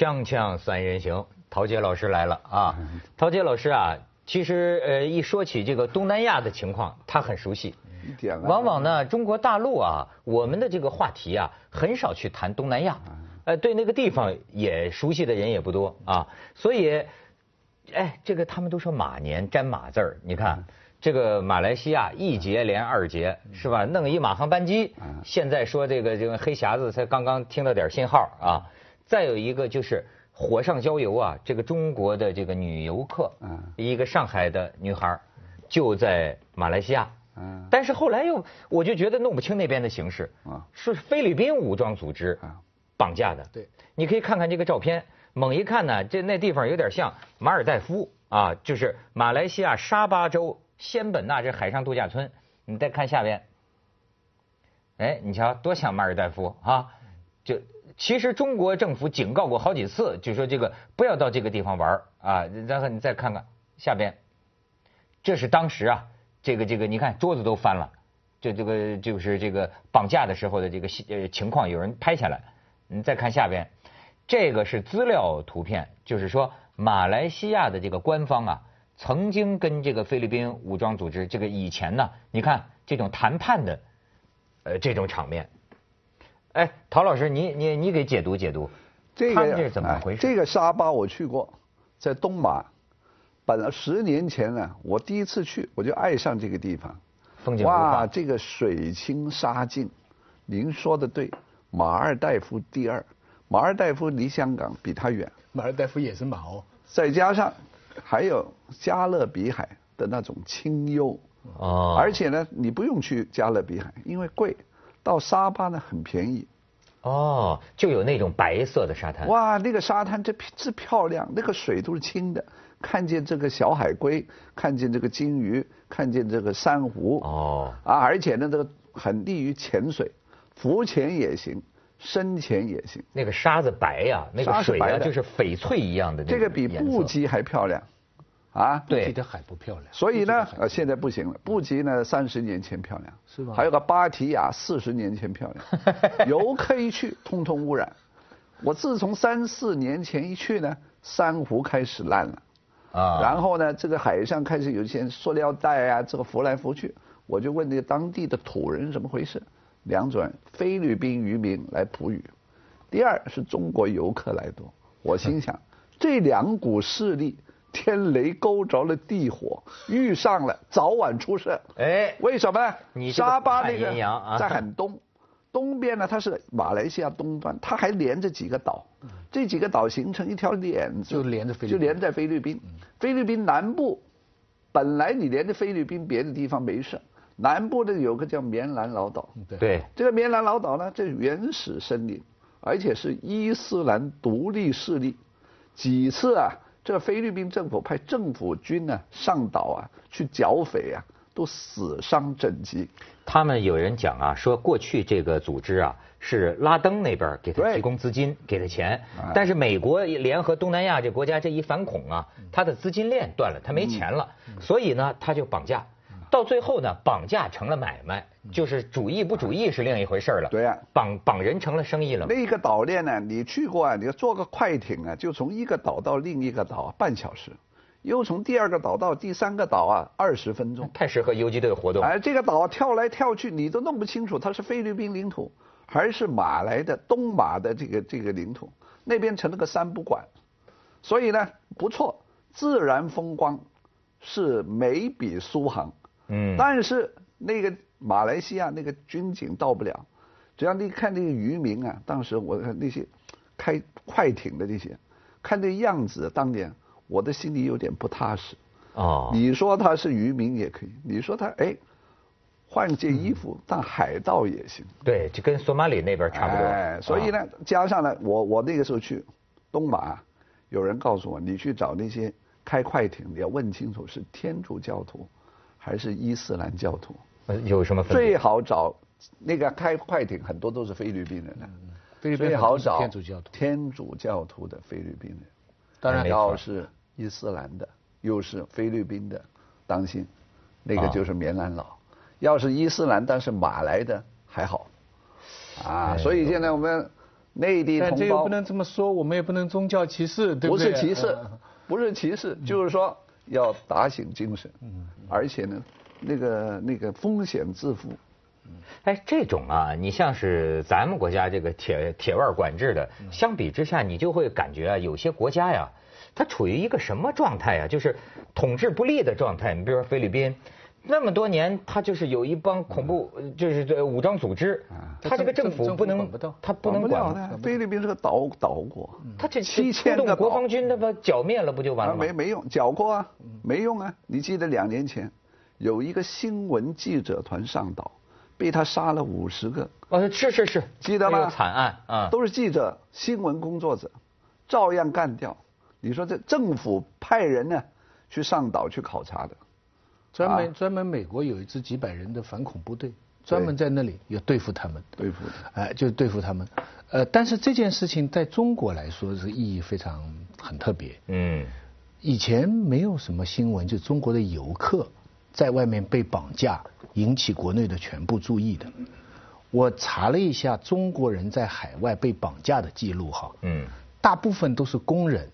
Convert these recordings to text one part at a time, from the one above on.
锵锵三人行，陶杰老师来了啊！陶杰老师啊，其实呃一说起这个东南亚的情况，他很熟悉。一点啊往往呢，中国大陆啊，我们的这个话题啊，很少去谈东南亚，呃，对那个地方也熟悉的人也不多啊，所以，哎，这个他们都说马年沾马字儿，你看这个马来西亚一节连二节是吧？弄一马航班机，现在说这个这个黑匣子才刚刚听到点信号啊，再有一个就是火上浇油啊，这个中国的这个女游客，一个上海的女孩儿就在马来西亚。嗯但是后来又，我就觉得弄不清那边的形势啊是菲律宾武装组织啊绑架的。对，你可以看看这个照片，猛一看呢，这那地方有点像马尔代夫啊，就是马来西亚沙巴州仙本那这海上度假村。你再看下边，哎，你瞧多像马尔代夫啊！就其实中国政府警告过好几次，就说这个不要到这个地方玩啊。然后你再看看下边，这是当时啊，这个这个，你看桌子都翻了，这这个就是这个绑架的时候的这个呃情况，有人拍下来。你再看下边，这个是资料图片，就是说马来西亚的这个官方啊，曾经跟这个菲律宾武装组织这个以前呢，你看这种谈判的呃这种场面。哎，陶老师，你你你给解读解读，这个这是怎么回事？哎这个沙巴我去过，在东马。本来十年前呢，我第一次去，我就爱上这个地方。风景哇，这个水清沙净，您说的对，马尔代夫第二，马尔代夫离香港比它远，马尔代夫也是马哦，再加上还有加勒比海的那种清幽，哦，而且呢，你不用去加勒比海，因为贵，到沙巴呢很便宜。哦，就有那种白色的沙滩。哇，那个沙滩这这漂亮，那个水都是清的，看见这个小海龟，看见这个金鱼，看见这个珊瑚。哦，啊，而且呢，这个很利于潜水，浮潜也行，深潜也行。那个沙子白呀、那个水呀、就是翡翠一样的那这个比布吉还漂亮，啊。对地的海不漂亮。所以呢现在不行了。布吉呢，三十年前漂亮，是吧还有个芭提雅，四十年前漂亮，游客一去，通通污染。我自从三四年前一去呢，珊瑚开始烂了，啊，然后呢，这个海上开始有一些塑料袋啊，这个浮来浮去。我就问那个当地的土人怎么回事，两种人，菲律宾渔民来捕鱼，第二是中国游客来多。我心想，这两股势力天雷勾着了地火，遇上了，早晚出事。哎，为什么？沙巴那个 在很东，东边呢它是马来西亚东端，它还连着几个岛，这几个岛形成一条链子，就连着菲律宾。就连在菲律宾。菲律宾南部本来你连着菲律宾，别的地方没事，南部的有个叫棉兰老岛，对。对，这个棉兰老岛呢，这原始森林，而且是伊斯兰独立势力。几次啊，这个菲律宾政府派政府军呢上岛啊去剿匪啊，都死伤枕藉。他们有人讲啊，说过去这个组织啊是拉登那边给他提供资金，给他钱哎，但是美国联合东南亚这国家这一反恐啊，他的资金链断了，他没钱了，所以呢他就绑架，到最后呢绑架成了买卖，就是主义不主义是另一回事儿了。对呀绑绑人成了生意了嘛。那个岛链呢，你去过啊？你要坐个快艇啊，就从一个岛到另一个岛啊半小时，又从第二个岛到第三个岛啊二十分钟。太适合游击队活动。哎，这个岛跳来跳去，你都弄不清楚它是菲律宾领土还是马来的东马的这个这个领土。那边成了个三不管，所以呢不错，自然风光是美比苏杭。嗯，但是那个马来西亚那个军警到不了，只要你看那个渔民啊，当时我看那些开快艇的那些，看那样子，当年我的心里有点不踏实。哦，你说他是渔民也可以，你说他哎，换件衣服当海盗也行，对，就跟索马里那边差不多。哎，所以啊，呢，加上呢，我我那个时候去东马，有人告诉我，你去找那些开快艇，你要问清楚是天主教徒还是伊斯兰教徒。呃有什么分最？好找那个开快艇，很多都是菲律宾人的。菲律宾最好找天主教徒，天主教徒的菲律宾人。当然要是伊斯兰的，又是菲律宾的，当心，那个啊就是棉兰老。要是伊斯兰但是马来的还好，啊，哎所以现在我们内地同胞但这又不能这么说，我们也不能宗教歧视，对不对？不是歧视嗯，不是歧视，就是说要打醒精神，而且呢，那个那个风险自负，哎，这种啊，你像是咱们国家这个铁铁腕管制的，相比之下，你就会感觉啊，有些国家呀，它处于一个什么状态呀？就是统治不力的状态。你比如说菲律宾，那么多年，他就是有一帮恐怖，呃就是这武装组织，他这个政府政不能他不能管。菲律宾是个岛岛国，他这七千个国。防军，他把剿灭了不就完了？没没用，剿过啊，没用啊。你记得两年前有一个新闻记者团上岛，被他杀了五十个，哦，是是是，记得吗？惨案啊，都是记者、新闻工作者，照样干掉。你说这政府派人呢去上岛去考察的，专门啊专门美国有一支几百人的反恐部队，专门在那里要对付他们。对付的。哎，就是对付他们。呃，但是这件事情在中国来说是意义非常很特别。嗯，以前没有什么新闻，就中国的游客在外面被绑架，引起国内的全部注意的。我查了一下中国人在海外被绑架的记录，哈，嗯，大部分都是工人，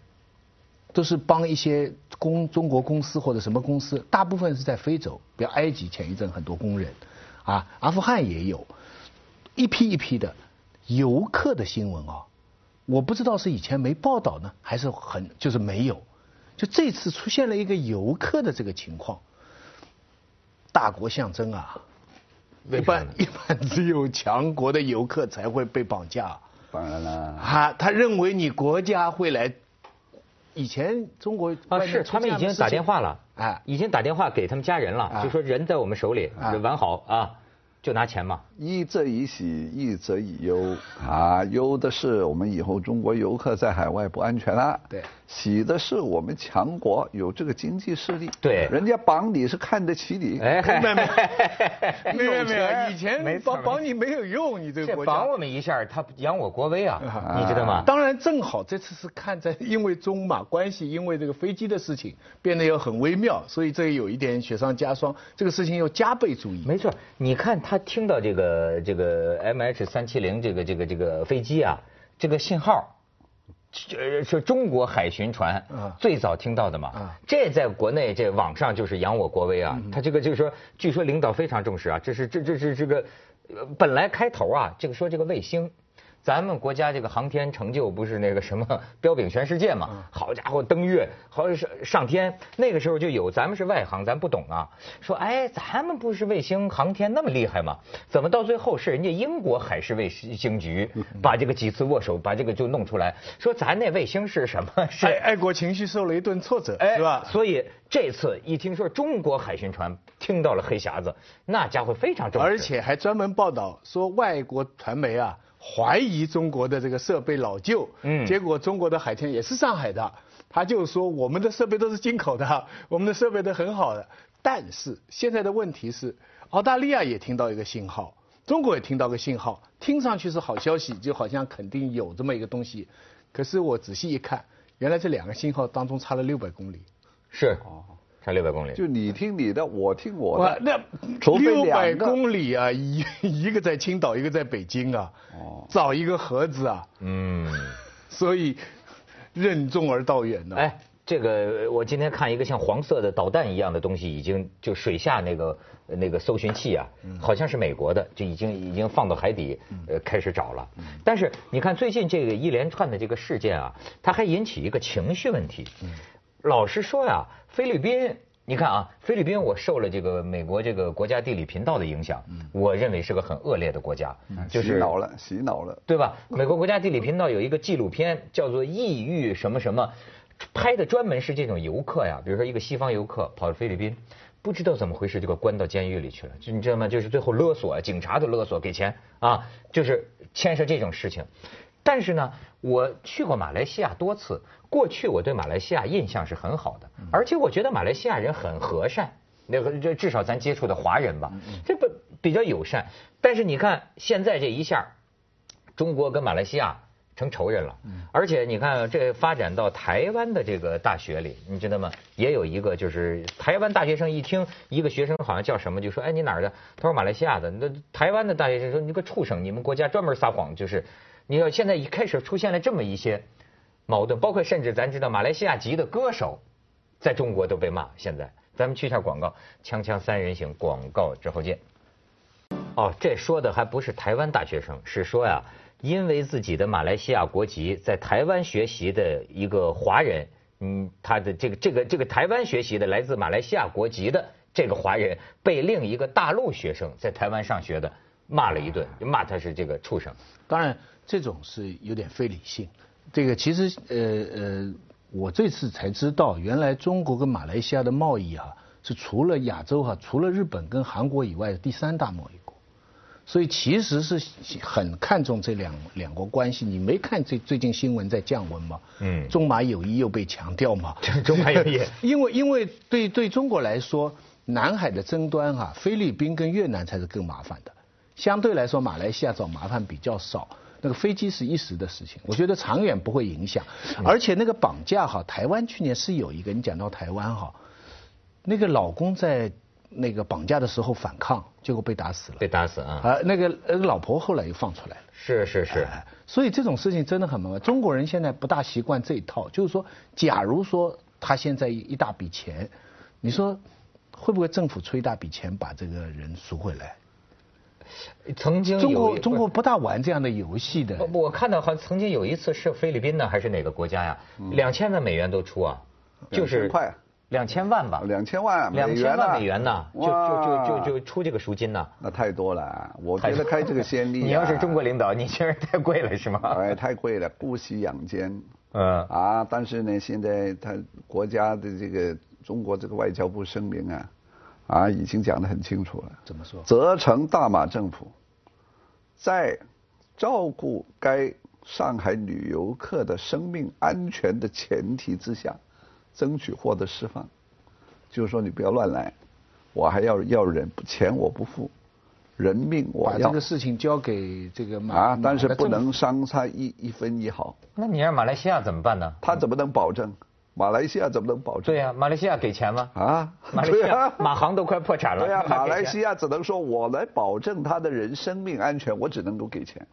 都是帮一些公中国公司或者什么公司，大部分是在非洲，比如埃及前一阵很多工人，啊，阿富汗也有，一批一批的游客的新闻啊，我不知道是以前没报道呢，还是很就是没有，就这次出现了一个游客的这个情况，大国象征啊，一般一般只有强国的游客才会被绑架。当然了，啊，他认为你国家会来。以前中国啊，是他们已经打电话了，哎。已经打电话给他们家人了，啊。就说人在我们手里，啊。完好啊，就拿钱嘛。一则以喜，一则以忧。啊。忧的是我们以后中国游客在海外不安全了，对。喜的是我们强国有这个经济势力，对。人家绑你是看得起你，哎，没没你 没有没有，以前没错。帮帮你没有用，你这个国家。绑我们一下，他扬我国威啊，啊。你知道吗？当然正好这次是看在因为中马关系，因为这个飞机的事情变得又很微妙，所以这有一点雪上加霜，这个事情要加倍注意。没错，你看他听到这个这个 M H 三七零这个这个这个飞机啊，这个信号。这是中国海巡船啊最早听到的嘛？啊这在国内这网上就是扬我国威啊！他这个就是说，据说领导非常重视啊。这是这这是这个，呃本来开头啊，这个说这个卫星，咱们国家这个航天成就不是那个什么 标炳全世界嘛？好家伙，登月，好上上天，那个时候就有，咱们是外行，咱不懂啊。说哎，咱们不是卫星航天那么厉害吗？怎么到最后是人家英国海事卫星局把这个几次握手把这个就弄出来？说咱那卫星是什么？是爱爱国情绪受了一顿挫折，哎，是吧？所以这次一听说中国海巡船听到了黑匣子，那家伙非常重视，而且还专门报道说外国传媒啊怀疑中国的这个设备老旧，嗯。结果中国的海天也是上海的，他就说我们的设备都是进口的，我们的设备都很好的，但是现在的问题是，澳大利亚也听到一个信号，中国也听到个信号，听上去是好消息，就好像肯定有这么一个东西，可是我仔细一看，原来这两个信号当中差了六百公里。是差六百公里，就你听你的，我听我的，，那 除非六百公里啊，一 一个在青岛，一个在北京啊，哦。找一个盒子啊，嗯，所以任重而道远呢、哎。这个我今天看一个像黄色的导弹一样的东西，已经就水下那个那个搜寻器啊，好像是美国的，就已经已经放到海底，呃，开始找了。但是你看最近这个一连串的这个事件啊，它还引起一个情绪问题。老实说呀，菲律宾，你看啊，菲律宾我受了这个美国这个国家地理频道的影响，我认为是个很恶劣的国家，就是洗脑了，洗脑了。对吧？美国国家地理频道有一个纪录片叫做《异域什么什么》，拍的专门是这种游客呀，比如说一个西方游客跑到菲律宾，不知道怎么回事就给关到监狱里去了，就你知道吗？就是最后勒索，警察都勒索给钱啊，就是牵涉这种事情。但是呢，我去过马来西亚多次，过去我对马来西亚印象是很好的，而且我觉得马来西亚人很和善。那个这至少咱接触的华人吧，这不比较友善。但是你看现在这一下，中国跟马来西亚成仇人了，而且你看这发展到台湾的这个大学里，你知道吗？也有一个就是台湾大学生一听一个学生好像叫什么，就说哎你哪儿的？他说马来西亚的。那台湾的大学生说你个畜生，你们国家专门撒谎，就是你要现在一开始出现了这么一些矛盾，包括甚至咱知道马来西亚籍的歌手在中国都被骂。现在咱们去一下广告，锵锵三人行广告之后见。哦，这说的还不是台湾大学生，是说呀，因为自己的马来西亚国籍，在台湾学习的一个华人，嗯，他的这个这个这个台湾学习的来自马来西亚国籍的这个华人，被另一个大陆学生在台湾上学的骂了一顿，就骂他是这个畜生。当然，这种是有点非理性。这个其实呃呃，我这次才知道，原来中国跟马来西亚的贸易啊、是除了亚洲哈、除了日本跟韩国以外的第三大贸易国。所以其实是很看重这两两国关系。你没看最最近新闻在降温吗？嗯中马友谊又被强调吗。中马友谊 因为因为对对中国来说，南海的争端哈、菲律宾跟越南才是更麻烦的。相对来说，马来西亚找麻烦比较少。那个飞机是一时的事情，我觉得长远不会影响。而且那个绑架哈，台湾去年是有一个，你讲到台湾哈，那个老公在那个绑架的时候反抗，结果被打死了。被打死啊！啊，那个那个老婆后来又放出来了。是是是，哎所以这种事情真的很麻烦。中国人现在不大习惯这一套，就是说，假如说他现在一一大笔钱，你说会不会政府出一大笔钱把这个人赎回来？曾经中国中国不大玩这样的游戏的。不我看到好像曾经有一次是菲律宾呢，还是哪个国家呀？两千万美元都出啊，就是2000块两千万吧，两千万两千万美元呢，就就就就就出这个赎金呢。那太多了，我觉得开这个先例、啊。你要是中国领导，你觉得太贵了是吗？哎，太贵了，姑息养奸。嗯啊，但是呢，现在他国家的这个中国这个外交部声明啊，啊，已经讲得很清楚了。怎么说？责成大马政府在照顾该上海女游客的生命安全的前提之下，争取获得释放。就是说，你不要乱来，我还要要人，钱我不付，人命我要把这个事情交给这个马啊，但是不。能伤他一一分一毫。那你让马来西亚怎么办呢？他怎么能保证？马来西亚怎么能保证？对呀、马来西亚给钱吗？啊，马来西亚马航都快破产了。对呀、马来西亚只能说我来保证他的人生命安全，我只能够给钱。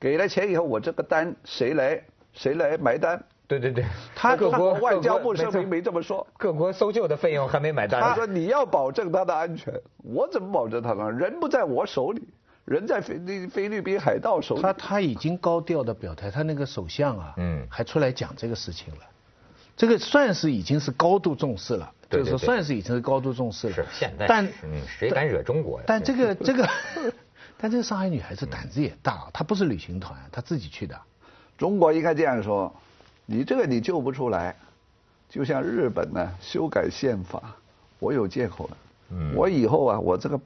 给了钱以后，我这个单谁来谁来埋单？对对对，他各国外交部声明没这么说。各国搜救的费用还没买单。他说你要保证他的安全，我怎么保证他呢？人不在我手里，人在菲律菲律宾海盗手里。他他已经高调的表态，他那个首相啊，嗯还出来讲这个事情了，这个算是已经是高度重视了，对对对就是说算是已经是高度重视了。是现在但嗯，谁敢惹中国呀？但这个 这个，但这个上海女孩子胆子也大，她不是旅行团，她自己去的。中国应该这样说：你这个你救不出来，就像日本呢修改宪法，我有借口了。嗯我以后啊，我这个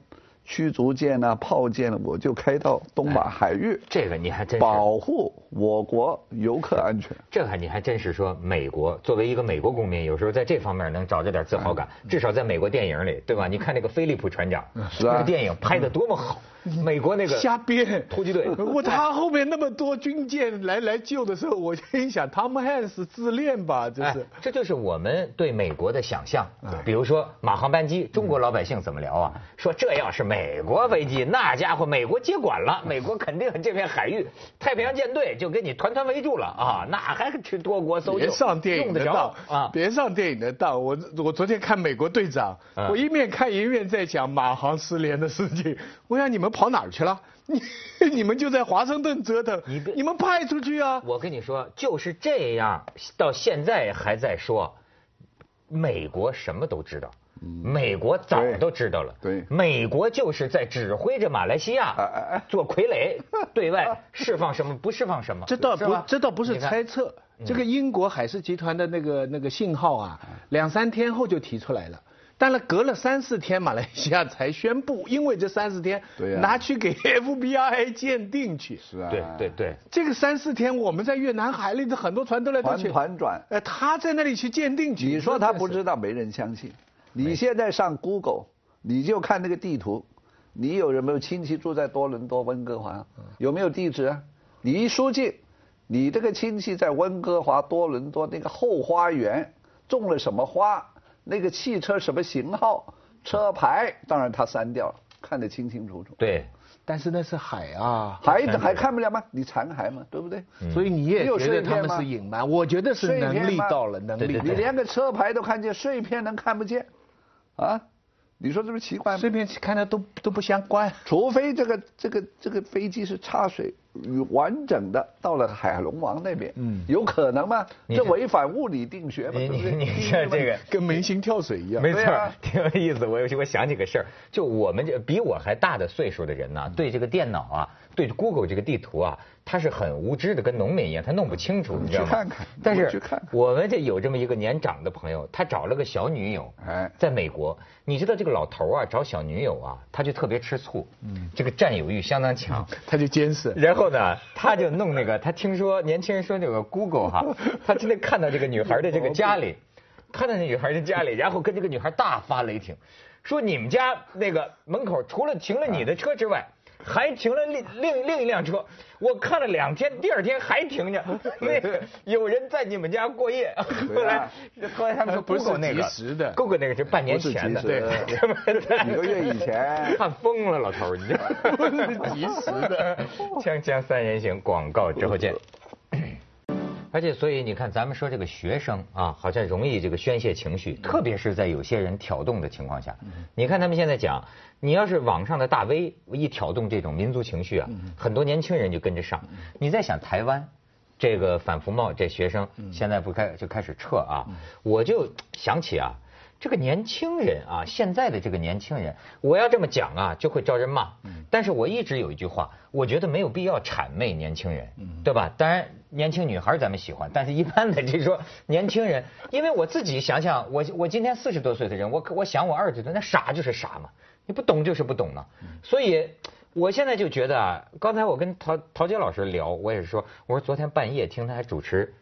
驱逐舰啊、炮舰了，我就开到东马海域，这个你还真是保护我国游客安全。这还你还真是说，美国作为一个美国公民，有时候在这方面能找着点自豪感，至少在美国电影里，对吧？你看那个菲利普船长，那个电影拍的多么好，美国那个瞎编突击队我他后面那么多军舰来来救的时候，我心想，汤姆汉斯自恋吧，这哎是。，这就是我们对美国的想象哎。比如说马航班机，中国老百姓怎么聊啊？说这要是美国飞机，那家伙美国接管了，美国肯定这片海域，太平洋舰队就给你团团围住了啊！那还去多国搜救？别上电影的当啊！别上电影的当。我我昨天看《美国队长》啊我一面看一面在讲马航失联的事情。我想你们跑哪儿去了？你 你们就在华盛顿折腾，你你们派出去啊！我跟你说，就是这样，到现在还在说，美国什么都知道。美国早都知道了，对美国就是在指挥着马来西亚做傀儡，对外释放什么不释放什么，这倒不，这倒不是猜测。这个英国海事集团的那个那个信号啊，两三天后就提出来了。但是隔了三四天，马来西亚才宣布，因为这三四天对呀拿去给 FBI 鉴定去。是啊，对对对，这个三四天，我们在越南海里的很多船都来都团去，团转。呃，他在那里去鉴定去。你说他不？知道，没人相信。你现在上 Google，你就看那个地图，你有没有亲戚住在多伦多、温哥华？有没有地址啊？你一输进，你这个亲戚在温哥华、多伦多那个后花园种了什么花，那个汽车什么型号、车牌，当然他删掉了，看得清清楚楚。对，但是那是海啊，海还看不了吗？你残骸嘛，对不对？所以你也有觉得他们碎片吗是隐瞒，我觉得是碎片能力到了，能力。你连个车牌都看见，碎片能看不见？啊？你说这不奇怪吗？碎片看的都都不相关。除非这个这个这个飞机是插水与完整的到了海龙王那边，嗯有可能吗？这违反物理定学嘛，不对？你你你这这个跟明星跳水一样。没错啊，挺有意思。我我想起个事儿，就我们这比我还大的岁数的人呢，对这个电脑啊，对 Google 这个地图啊，他是很无知的，跟农民一样，他弄不清楚，你知道吗？去看看但是我们这有这么一个年长的朋友，他找了个小女友，哎在美国，你知道这个老头啊找小女友啊，他就特别吃醋，嗯，这个占有欲相当强。他就监视。然后呢，他就弄那个，他听说年轻人说那个 Google 哈，他真的看到这个女孩的这个家里，看到那女孩的家里，然后跟这个女孩大发雷霆，说你们家那个门口除了停了你的车之外。还停了另另另一辆车，我看了两天，第二天还停着。那个有人在你们家过夜，后来后来他们说不是 Google 那个及时的 Google 那个是半年前的，对，他 几个月以前看疯了，老头儿，你这？不是及时的。锵锵三人行，广告之后见。而且，所以你看，咱们说这个学生啊，好像容易这个宣泄情绪，特别是在有些人挑动的情况下。你看他们现在讲，你要是网上的大 V 一挑动这种民族情绪啊，很多年轻人就跟着上。你在想台湾这个反服贸这学生现在不开就开始撤啊，我就想起啊。这个年轻人啊，现在的这个年轻人，我要这么讲啊，就会招人骂。但是我一直有一句话，我觉得没有必要谄媚年轻人，对吧？当然，年轻女孩咱们喜欢，但是一般的就是说年轻人，因为我自己想想，我我今天四十多岁的人，我我想我二十多，那傻就是傻嘛，你不懂就是不懂嘛。所以我现在就觉得啊，刚才我跟陶陶杰老师聊，我也是说，我说昨天半夜听他还主持。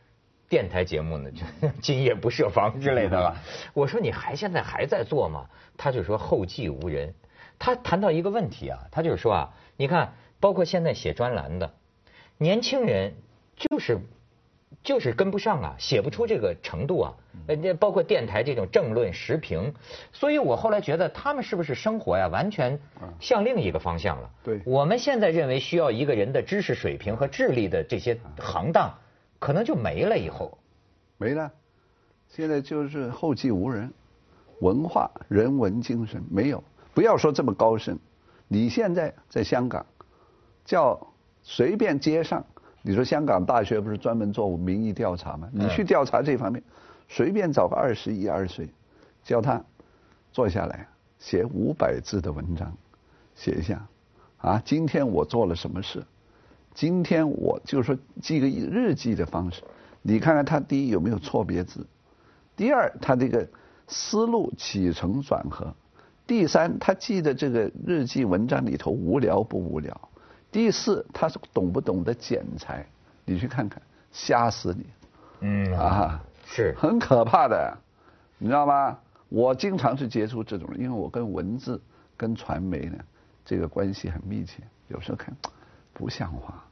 电台节目呢，就今夜不设防之类的了。我说你还现在还在做吗？他就说后继无人。他谈到一个问题啊，他就是说啊，你看，包括现在写专栏的年轻人，就是就是跟不上啊，写不出这个程度啊。呃，这包括电台这种政论时评，所以我后来觉得他们是不是生活呀，完全向另一个方向了。对我们现在认为需要一个人的知识水平和智力的这些行当。可能就没了，以后没了，现在就是后继无人，文化人文精神没有。不要说这么高深，你现在在香港，叫随便街上，你说香港大学不是专门做民意调查吗？你去调查这方面，随便找个二十一二岁，叫他坐下来写五百字的文章，写一下，啊，今天我做了什么事。今天我就是说记个日记的方式，你看看他第一有没有错别字，第二他这个思路起承转合，第三他记的这个日记文章里头无聊不无聊，第四他是懂不懂得剪裁，你去看看，吓死你，嗯啊，是。很可怕的，你知道吗？我经常是接触这种人，因为我跟文字跟传媒呢这个关系很密切，有时候看。不像话，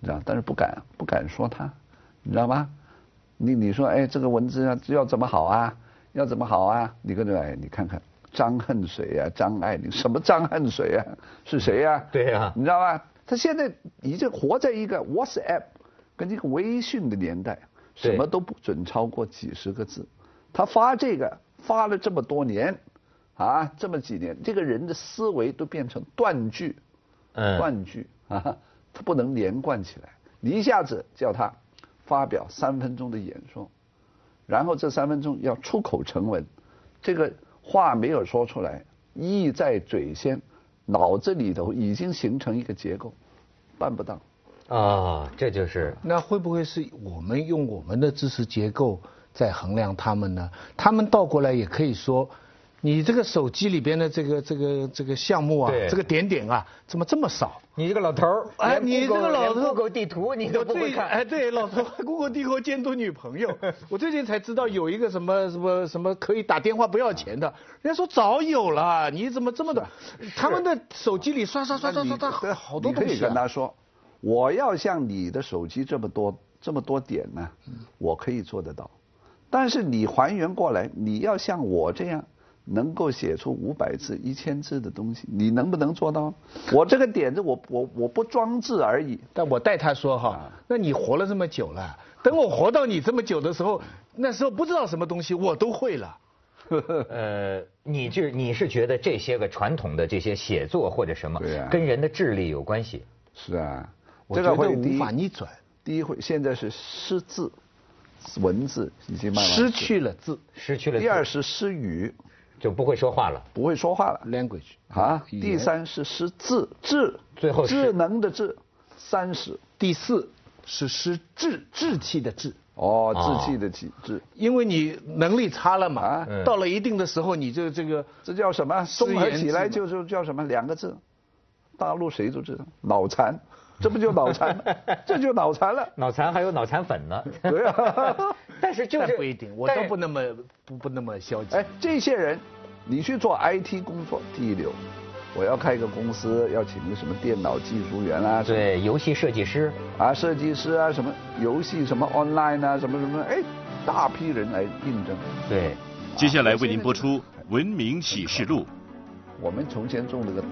你知道？但是不敢不敢说他，你知道吗？你你说哎，这个文字要要怎么好啊？要怎么好啊？你跟着哎，你看看张恨水啊，张爱玲什么张恨水啊？是谁呀、啊？对呀、啊，你知道吧？他现在已经活在一个 WhatsApp 跟这个微信的年代，什么都不准超过几十个字。他发这个发了这么多年，啊，这么几年，这个人的思维都变成断句，嗯，断句。啊，他不能连贯起来，你一下子叫他发表三分钟的演说，然后这三分钟要出口成文，这个话没有说出来，意在嘴先，脑子里头已经形成一个结构，办不到。啊，这就是那会不会是我们用我们的知识结构在衡量他们呢？他们倒过来也可以说。你这个手机里边的这个这个这个项目啊，这个点点啊，怎么这么少？你这个老头儿，哎，你这个老头，Google 地图你都不会看。哎，对，老头，Google 地图监督女朋友。我最近才知道有一个什么什么什么可以打电话不要钱的，人家说早有了，你怎么这么的？他们的手机里刷刷刷刷刷刷好多东西、啊。你可以跟他说，我要像你的手机这么多这么多点呢，我可以做得到。但是你还原过来，你要像我这样。能够写出五百字、一千字的东西，你能不能做到？我这个点子，我我我不装置而已。但我带他说哈，那你活了这么久了，等我活到你这么久的时候，那时候不知道什么东西我都会了。呃，你就你是觉得这些个传统的这些写作或者什么对啊，跟人的智力有关系？是啊，我觉得这个会无法逆转，第一会现在是失字，文字已经慢慢失去了字失去了第二是失语，就不会说话了。不会说话了。Language 啊。第三是识字，智，最后智能的智，三十第四。是识志志气的志，哦，哦志气的气智，因为你能力差了嘛到了一定的时候，你就这个这叫什么？综合起来就是叫什么？两个字，大陆谁都知道，脑残，这不就脑残吗？这就脑残了。脑残还有脑残粉呢。对啊，但是就是不一定，我都不那么不不那么消极。哎，这些人，你去做 IT 工作第一流，我要开一个公司，要请个什么电脑技术员啊，什么对游戏设计师，啊设计师啊，什么游戏什么 online 啊，什么什么，哎，大批人来应征。对，接下来为您播出《文明启示录》。我们从前种了个毒，